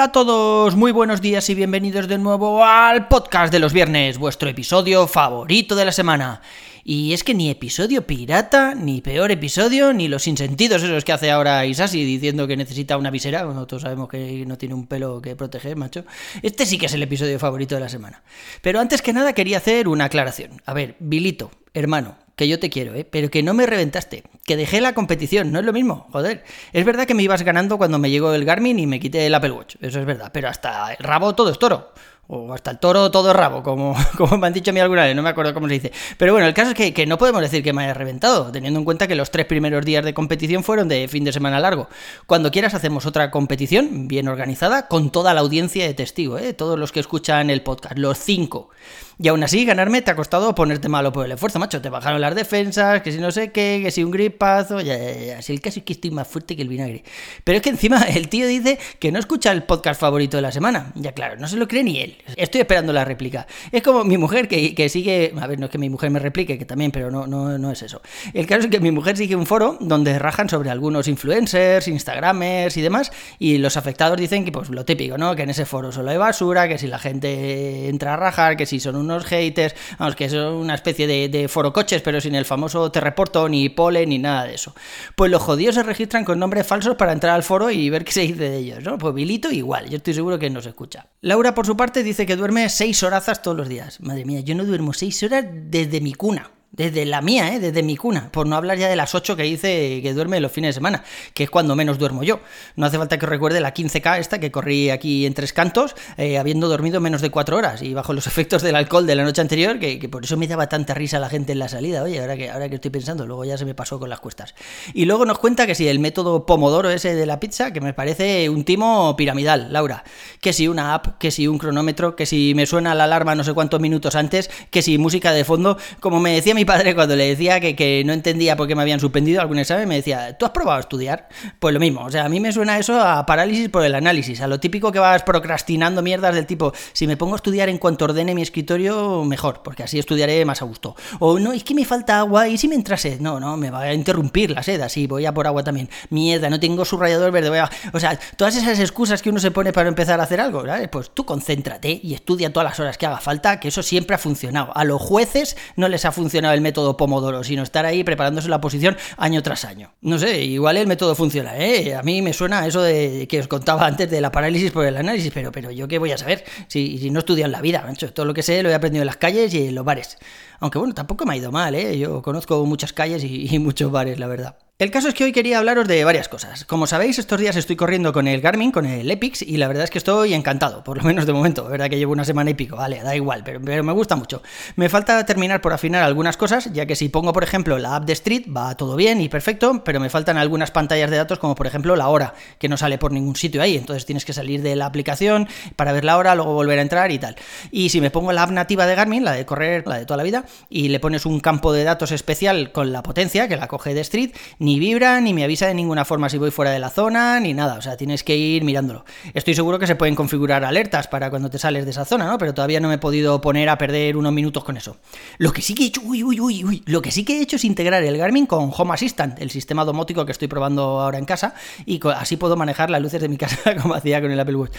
Hola a todos, muy buenos días y bienvenidos de nuevo al podcast de los viernes, vuestro episodio favorito de la semana. Y es que ni episodio pirata, ni peor episodio, ni los insentidos esos que hace ahora Isasi diciendo que necesita una visera, bueno, todos sabemos que no tiene un pelo que proteger, macho. Este sí que es el episodio favorito de la semana. Pero antes que nada quería hacer una aclaración. A ver, Vilito, hermano, que yo te quiero, ¿eh? pero que no me reventaste, que dejé la competición, no es lo mismo, joder. Es verdad que me ibas ganando cuando me llegó el Garmin y me quité el Apple Watch, eso es verdad, pero hasta el rabo todo es toro. O hasta el toro todo es rabo, como, como me han dicho a mí alguna vez, no me acuerdo cómo se dice. Pero bueno, el caso es que, que no podemos decir que me haya reventado, teniendo en cuenta que los tres primeros días de competición fueron de fin de semana largo. Cuando quieras hacemos otra competición bien organizada con toda la audiencia de testigo, ¿eh? todos los que escuchan el podcast, los cinco. Y aún así, ganarme te ha costado ponerte malo por el esfuerzo, macho. Te bajaron las defensas, que si no sé qué, que si un gripazo, ya, ya, ya. Si el caso es que estoy más fuerte que el vinagre. Pero es que encima el tío dice que no escucha el podcast favorito de la semana. Ya claro, no se lo cree ni él. Estoy esperando la réplica. Es como mi mujer que, que sigue. A ver, no es que mi mujer me replique, que también, pero no, no, no es eso. El caso es que mi mujer sigue un foro donde rajan sobre algunos influencers, instagramers y demás. Y los afectados dicen que, pues lo típico, ¿no? Que en ese foro solo hay basura, que si la gente entra a rajar, que si son unos haters, vamos, que son una especie de, de forocoches, pero sin el famoso te reporto, ni pole, ni nada de eso. Pues los jodidos se registran con nombres falsos para entrar al foro y ver qué se dice de ellos, ¿no? Pues Vilito igual, yo estoy seguro que no se escucha. Laura, por su parte, dice que duerme seis horazas todos los días. Madre mía, yo no duermo seis horas desde mi cuna. Desde la mía, ¿eh? desde mi cuna. Por no hablar ya de las 8 que dice que duerme los fines de semana, que es cuando menos duermo yo. No hace falta que recuerde la 15K esta que corrí aquí en Tres Cantos, eh, habiendo dormido menos de 4 horas y bajo los efectos del alcohol de la noche anterior, que, que, por eso me daba tanta risa la gente en la salida. Oye, ahora que, ahora que estoy pensando, luego ya se me pasó con las cuestas. Y luego nos cuenta que si el método Pomodoro ese de la pizza, que me parece un timo piramidal, Laura. Que si una app, que si un cronómetro, que si me suena la alarma no sé cuántos minutos antes, que si música de fondo, como me decía mi padre cuando le decía que, que, no entendía por qué me habían suspendido algún examen, me decía, ¿tú has probado a estudiar? Pues lo mismo, o sea, a mí me suena eso a parálisis por el análisis, a lo típico que vas procrastinando mierdas del tipo, si me pongo a estudiar en cuanto ordene mi escritorio, mejor, porque así estudiaré más a gusto. O no, es que me falta agua y si me entra sed, no, no, me va a interrumpir la sed, así voy a por agua también. Mierda, no tengo subrayador verde, voy a... O sea, todas esas excusas que uno se pone para empezar a hacer algo. Pues tú concéntrate y estudia todas las horas que haga falta, que eso siempre ha funcionado. A los jueces no les ha funcionado el método Pomodoro, sino estar ahí preparándose la posición año tras año. No sé, igual el método funciona, ¿eh? A mí me suena eso de que os contaba antes de la parálisis por el análisis, pero, pero yo qué voy a saber si, si no en la vida, macho. Todo lo que sé lo he aprendido en las calles y en los bares. Aunque bueno, tampoco me ha ido mal, ¿eh? Yo conozco muchas calles y muchos bares, la verdad. El caso es que hoy quería hablaros de varias cosas. Como sabéis, estos días estoy corriendo con el Garmin, con el Epix, y la verdad es que estoy encantado, por lo menos de momento. La verdad que llevo una semana y pico, vale, da igual, pero, pero, me gusta mucho. Me falta terminar por afinar algunas cosas, ya que si pongo, por ejemplo, la app de Street, va todo bien y perfecto, pero me faltan algunas pantallas de datos, como por ejemplo la hora, que no sale por ningún sitio ahí. Entonces tienes que salir de la aplicación para ver la hora, luego volver a entrar y tal. Y si me pongo la app nativa de Garmin, la de correr, la de toda la vida, y le pones un campo de datos especial con la potencia, que la coge de Street, ni vibra, ni me avisa de ninguna forma si voy fuera de la zona, ni nada, o sea, tienes que ir mirándolo. Estoy seguro que se pueden configurar alertas para cuando te sales de esa zona, ¿no? Pero todavía no me he podido poner a perder unos minutos con eso. Lo que sí que he hecho, uy, uy, uy, uy, lo que sí que he hecho es integrar el Garmin con Home Assistant, el sistema domótico que estoy probando ahora en casa, y así puedo manejar las luces de mi casa como hacía con el Apple Watch.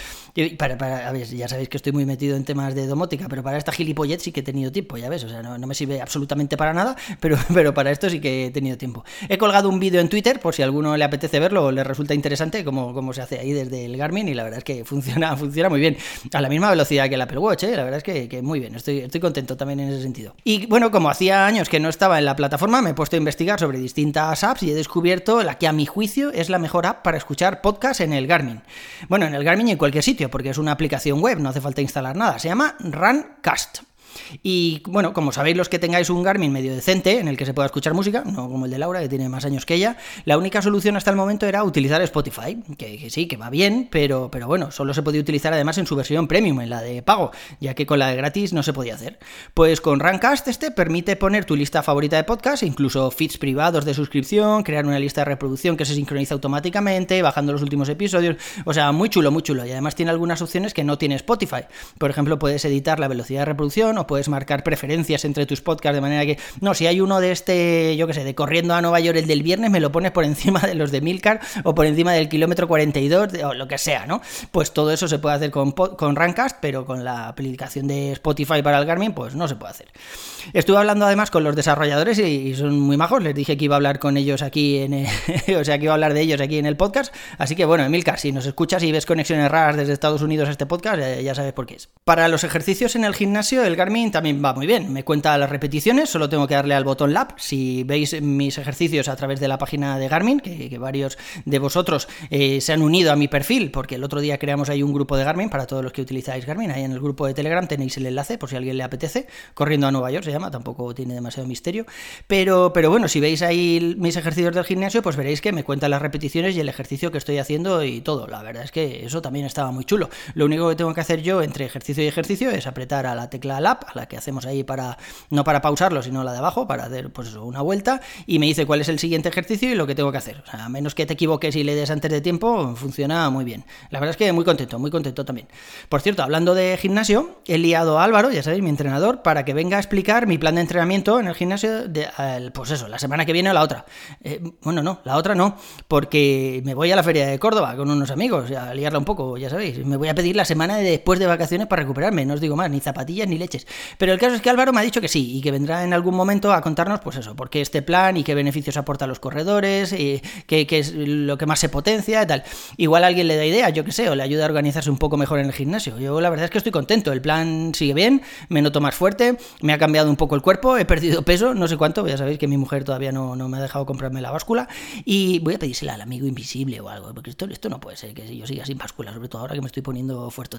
Para, para, a ver, ya sabéis que estoy muy metido en temas de domótica, pero para esta gilipollez sí que he tenido tiempo, ya ves, o sea, no, no me sirve absolutamente para nada, pero, pero para esto sí que he tenido tiempo. He colgado un vídeo en Twitter, por si alguno le apetece verlo o le resulta interesante cómo, cómo se hace ahí desde el Garmin y la verdad es que funciona, funciona muy bien. A la misma velocidad que el Apple Watch, ¿eh? la verdad es que, que, muy bien, estoy, estoy contento también en ese sentido. Y bueno, como hacía años que no estaba en la plataforma, me he puesto a investigar sobre distintas apps y he descubierto la que a mi juicio es la mejor app para escuchar podcast en el Garmin. Bueno, en el Garmin y en cualquier sitio, porque es una aplicación web, no hace falta instalar nada. Se llama Runcast. Y bueno, como sabéis los que tengáis un Garmin medio decente en el que se pueda escuchar música, no como el de Laura que tiene más años que ella, la única solución hasta el momento era utilizar Spotify, que, sí, que va bien, pero, pero bueno, solo se podía utilizar además en su versión premium, en la de pago, ya que con la de gratis no se podía hacer. Pues con Rancast este permite poner tu lista favorita de podcast, incluso feeds privados de suscripción, crear una lista de reproducción que se sincroniza automáticamente, bajando los últimos episodios, o sea, muy chulo, muy chulo. Y además tiene algunas opciones que no tiene Spotify. Por ejemplo, puedes editar la velocidad de reproducción o puedes marcar preferencias entre tus podcasts de manera que, no, si hay uno de este, yo qué sé, de corriendo a Nueva York el del viernes, me lo pones por encima de los de Milcar o por encima del kilómetro 42 o lo que sea, ¿no? Pues todo eso se puede hacer con, con pero con la aplicación de Spotify para el Garmin, pues no se puede hacer. Estuve hablando además con los desarrolladores y, son muy majos, les dije que iba a hablar con ellos aquí en o sea, que iba a hablar de ellos aquí en el podcast, así que bueno, Emilcar, si nos escuchas y ves conexiones raras desde Estados Unidos a este podcast, ya, sabes por qué es. Para los ejercicios en el gimnasio, el Garmin también va muy bien, me cuenta las repeticiones, solo tengo que darle al botón Lab, si veis mis ejercicios a través de la página de Garmin, que, varios de vosotros eh, se han unido a mi perfil, porque el otro día creamos ahí un grupo de Garmin para todos los que utilizáis Garmin, ahí en el grupo de Telegram tenéis el enlace por si a alguien le apetece, corriendo a Nueva York se llama, tampoco tiene demasiado misterio, pero, pero bueno, si veis ahí mis ejercicios del gimnasio, pues veréis que me cuenta las repeticiones y el ejercicio que estoy haciendo y todo, la verdad es que eso también estaba muy chulo. Lo único que tengo que hacer yo entre ejercicio y ejercicio es apretar a la tecla Lab, a la que hacemos ahí para, no para pausarlo, sino la de abajo, para hacer pues una vuelta, y me dice cuál es el siguiente ejercicio y lo que tengo que hacer. O sea, a menos que te equivoques y le des antes de tiempo, funciona muy bien. La verdad es que muy contento, muy contento también. Por cierto, hablando de gimnasio, he liado a Álvaro, ya sabéis, mi entrenador, para que venga a explicar mi plan de entrenamiento en el gimnasio, de, pues eso, la semana que viene o la otra. Eh, bueno, no, la otra no, porque me voy a la feria de Córdoba con unos amigos, a liarla un poco, ya sabéis. Me voy a pedir la semana de después de vacaciones para recuperarme, no os digo más, ni zapatillas ni leches. Pero el caso es que Álvaro me ha dicho que sí, y que vendrá en algún momento a contarnos, pues eso, por qué este plan y qué beneficios aporta a los corredores, y qué, qué es lo que más se potencia y tal. Igual alguien le da idea, yo qué sé, o le ayuda a organizarse un poco mejor en el gimnasio. Yo la verdad es que estoy contento, el plan sigue bien, me noto más fuerte, me ha cambiado un poco el cuerpo, he perdido peso, no sé cuánto, ya sabéis que mi mujer todavía no, no me ha dejado comprarme la báscula, y voy a pedírsela al amigo invisible o algo, porque esto, esto no puede ser que yo siga sin báscula, sobre todo ahora que me estoy poniendo fuerte.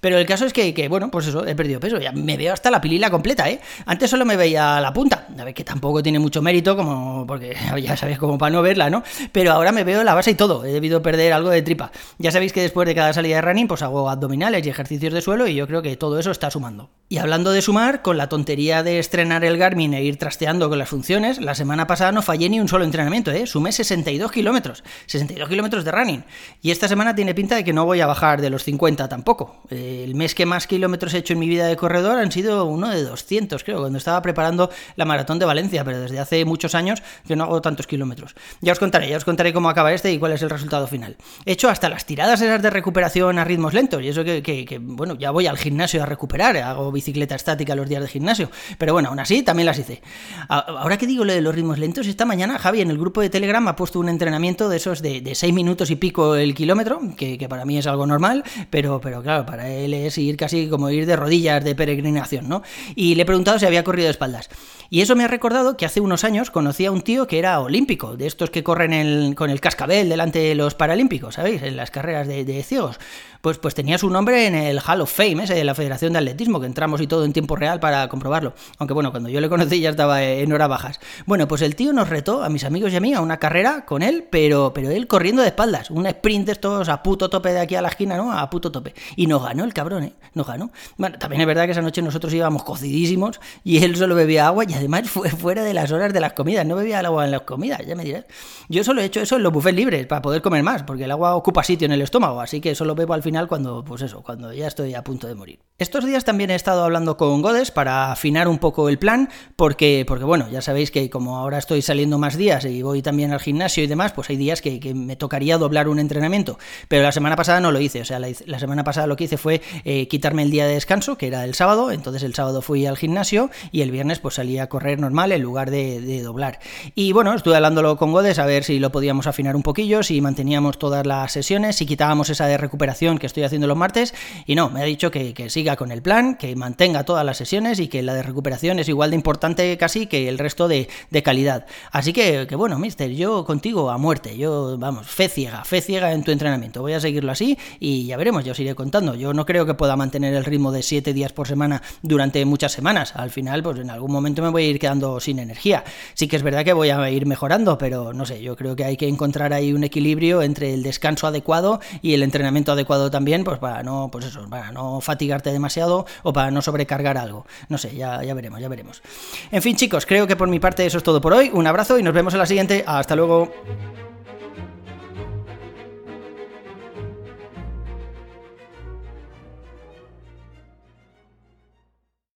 Pero el caso es que, que, bueno, pues eso, he perdido peso, ya me veo hasta la pilila completa, ¿eh? Antes solo me veía la punta, a ver que tampoco tiene mucho mérito, como porque ya sabéis como para no verla, ¿no? Pero ahora me veo la base y todo, he debido perder algo de tripa. Ya sabéis que después de cada salida de running, pues hago abdominales y ejercicios de suelo y yo creo que todo eso está sumando. Y hablando de sumar, con la tontería de estrenar el Garmin e ir trasteando con las funciones, la semana pasada no fallé ni un solo entrenamiento, ¿eh? Sumé 62 kilómetros, 62 kilómetros de running. Y esta semana tiene pinta de que no voy a bajar de los 50 tampoco. El mes que más kilómetros he hecho en mi vida de corredor han sido uno de 200, creo, cuando estaba preparando la maratón de Valencia, pero desde hace muchos años que no hago tantos kilómetros. Ya os contaré, ya os contaré cómo acaba este y cuál es el resultado final. He hecho hasta las tiradas esas de recuperación a ritmos lentos, y eso que, bueno, ya voy al gimnasio a recuperar, hago bicicleta estática los días de gimnasio, pero bueno, aún así también las hice. Ahora que digo lo de los ritmos lentos, esta mañana Javi en el grupo de Telegram ha puesto un entrenamiento de esos de, de 6 minutos y pico el kilómetro, que, para mí es algo normal, pero, pero claro, para él es ir casi como ir de rodillas de peregrinación, ¿no? Y le he preguntado si había corrido de espaldas. Y eso me ha recordado que hace unos años conocí a un tío que era olímpico, de estos que corren con el cascabel delante de los paralímpicos, ¿sabéis? En las carreras de, de ciegos pues, pues tenía su nombre en el Hall of Fame, ese de la Federación de Atletismo, que entramos y todo en tiempo real para comprobarlo. Aunque bueno, cuando yo le conocí ya estaba en horas bajas. Bueno, pues el tío nos retó, a mis amigos y a mí, a una carrera con él, pero, pero él corriendo de espaldas. Un sprint de estos a puto tope de aquí a la esquina, ¿no? A puto tope. Y nos ganó el cabrón, ¿eh? Nos ganó. Bueno, también es verdad que esa noche nosotros íbamos cocidísimos y él solo bebía agua y además fue fuera de las horas de las comidas. No bebía el agua en las comidas, ya me dirás. Yo solo he hecho eso en los buffets libres para poder comer más, porque el agua ocupa sitio en el estómago, así que solo bebo al final cuando, pues eso, cuando ya estoy a punto de morir. Estos días también he estado hablando con Godes para afinar un poco el plan, porque, porque bueno, ya sabéis que como ahora estoy saliendo más días y voy también al gimnasio y demás, pues hay días que, me tocaría doblar un entrenamiento. Pero la semana pasada no lo hice, o sea, la, semana pasada lo que hice fue eh, quitarme el día de descanso, que era el sábado, entonces el sábado fui al gimnasio y el viernes pues salí a correr normal en lugar de, doblar. Y bueno, estuve hablándolo con Godes a ver si lo podíamos afinar un poquillo, si manteníamos todas las sesiones, si quitábamos esa de recuperación que estoy haciendo los martes, y no, me ha dicho que, siga con el plan, que mantenga todas las sesiones y que la de recuperación es igual de importante casi que el resto de, calidad. Así que, que, bueno, mister, yo contigo a muerte, yo, vamos, fe ciega, fe ciega en tu entrenamiento, voy a seguirlo así y ya veremos, yo os iré contando. Yo no creo que pueda mantener el ritmo de 7 días por semana durante muchas semanas. Al final, pues en algún momento me voy a ir quedando sin energía. Sí que es verdad que voy a ir mejorando, pero no sé, yo creo que hay que encontrar ahí un equilibrio entre el descanso adecuado y el entrenamiento adecuado también, pues para no, pues eso, para no fatigarte demasiado o no sobrecargar algo. No sé, ya, ya veremos, ya veremos. En fin, chicos, creo que por mi parte eso es todo por hoy. Un abrazo y nos vemos en la siguiente. Hasta luego.